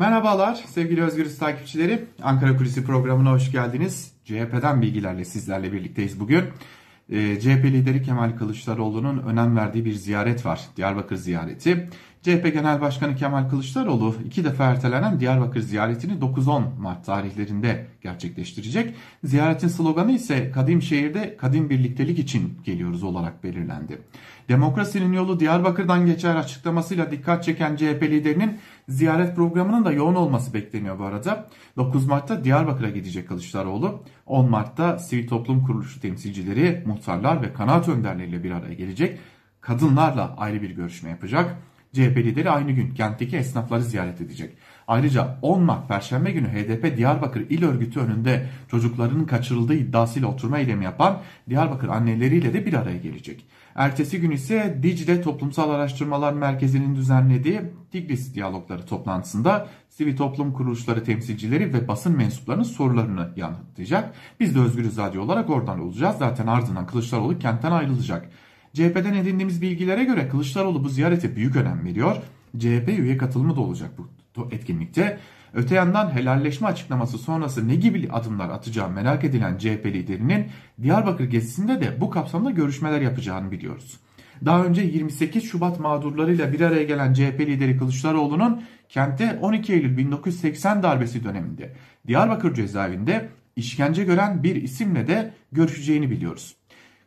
Merhabalar sevgili Özgürüz takipçileri. Ankara Kulisi programına hoş geldiniz. CHP'den bilgilerle sizlerle birlikteyiz bugün. Ee, CHP lideri Kemal Kılıçdaroğlu'nun önem verdiği bir ziyaret var. Diyarbakır ziyareti. CHP Genel Başkanı Kemal Kılıçdaroğlu iki defa ertelenen Diyarbakır ziyaretini 9-10 Mart tarihlerinde gerçekleştirecek. Ziyaretin sloganı ise Kadim Şehirde Kadim Birliktelik için geliyoruz olarak belirlendi. Demokrasinin yolu Diyarbakır'dan geçer açıklamasıyla dikkat çeken CHP liderinin ziyaret programının da yoğun olması bekleniyor bu arada. 9 Mart'ta Diyarbakır'a gidecek Kılıçdaroğlu. 10 Mart'ta sivil toplum kuruluşu temsilcileri, muhtarlar ve kanaat önderleriyle bir araya gelecek. Kadınlarla ayrı bir görüşme yapacak. CHP lideri aynı gün kentteki esnafları ziyaret edecek. Ayrıca 10 Mart Perşembe günü HDP Diyarbakır İl Örgütü önünde çocuklarının kaçırıldığı iddiasıyla oturma eylemi yapan Diyarbakır anneleriyle de bir araya gelecek. Ertesi gün ise Dicle Toplumsal Araştırmalar Merkezi'nin düzenlediği Tigris Diyalogları toplantısında sivil toplum kuruluşları temsilcileri ve basın mensuplarının sorularını yanıtlayacak. Biz de Özgürüz Radyo olarak oradan olacağız. Zaten ardından Kılıçdaroğlu kentten ayrılacak. CHP'den edindiğimiz bilgilere göre Kılıçdaroğlu bu ziyarete büyük önem veriyor. CHP üye katılımı da olacak bu etkinlikte. Öte yandan helalleşme açıklaması sonrası ne gibi adımlar atacağı merak edilen CHP liderinin Diyarbakır gezisinde de bu kapsamda görüşmeler yapacağını biliyoruz. Daha önce 28 Şubat mağdurlarıyla bir araya gelen CHP lideri Kılıçdaroğlu'nun kente 12 Eylül 1980 darbesi döneminde Diyarbakır cezaevinde işkence gören bir isimle de görüşeceğini biliyoruz.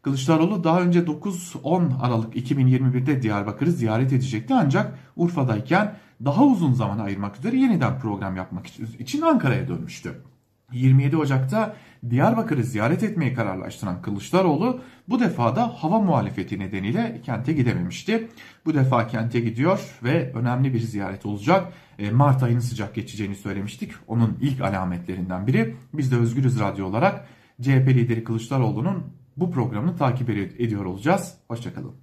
Kılıçdaroğlu daha önce 9-10 Aralık 2021'de Diyarbakır'ı ziyaret edecekti ancak Urfa'dayken daha uzun zaman ayırmak üzere yeniden program yapmak için Ankara'ya dönmüştü. 27 Ocak'ta Diyarbakır'ı ziyaret etmeyi kararlaştıran Kılıçdaroğlu bu defa da hava muhalefeti nedeniyle kente gidememişti. Bu defa kente gidiyor ve önemli bir ziyaret olacak. E, Mart ayının sıcak geçeceğini söylemiştik. Onun ilk alametlerinden biri. Biz de Özgürüz Radyo olarak CHP lideri Kılıçdaroğlu'nun bu programı takip ediyor olacağız. Hoşçakalın.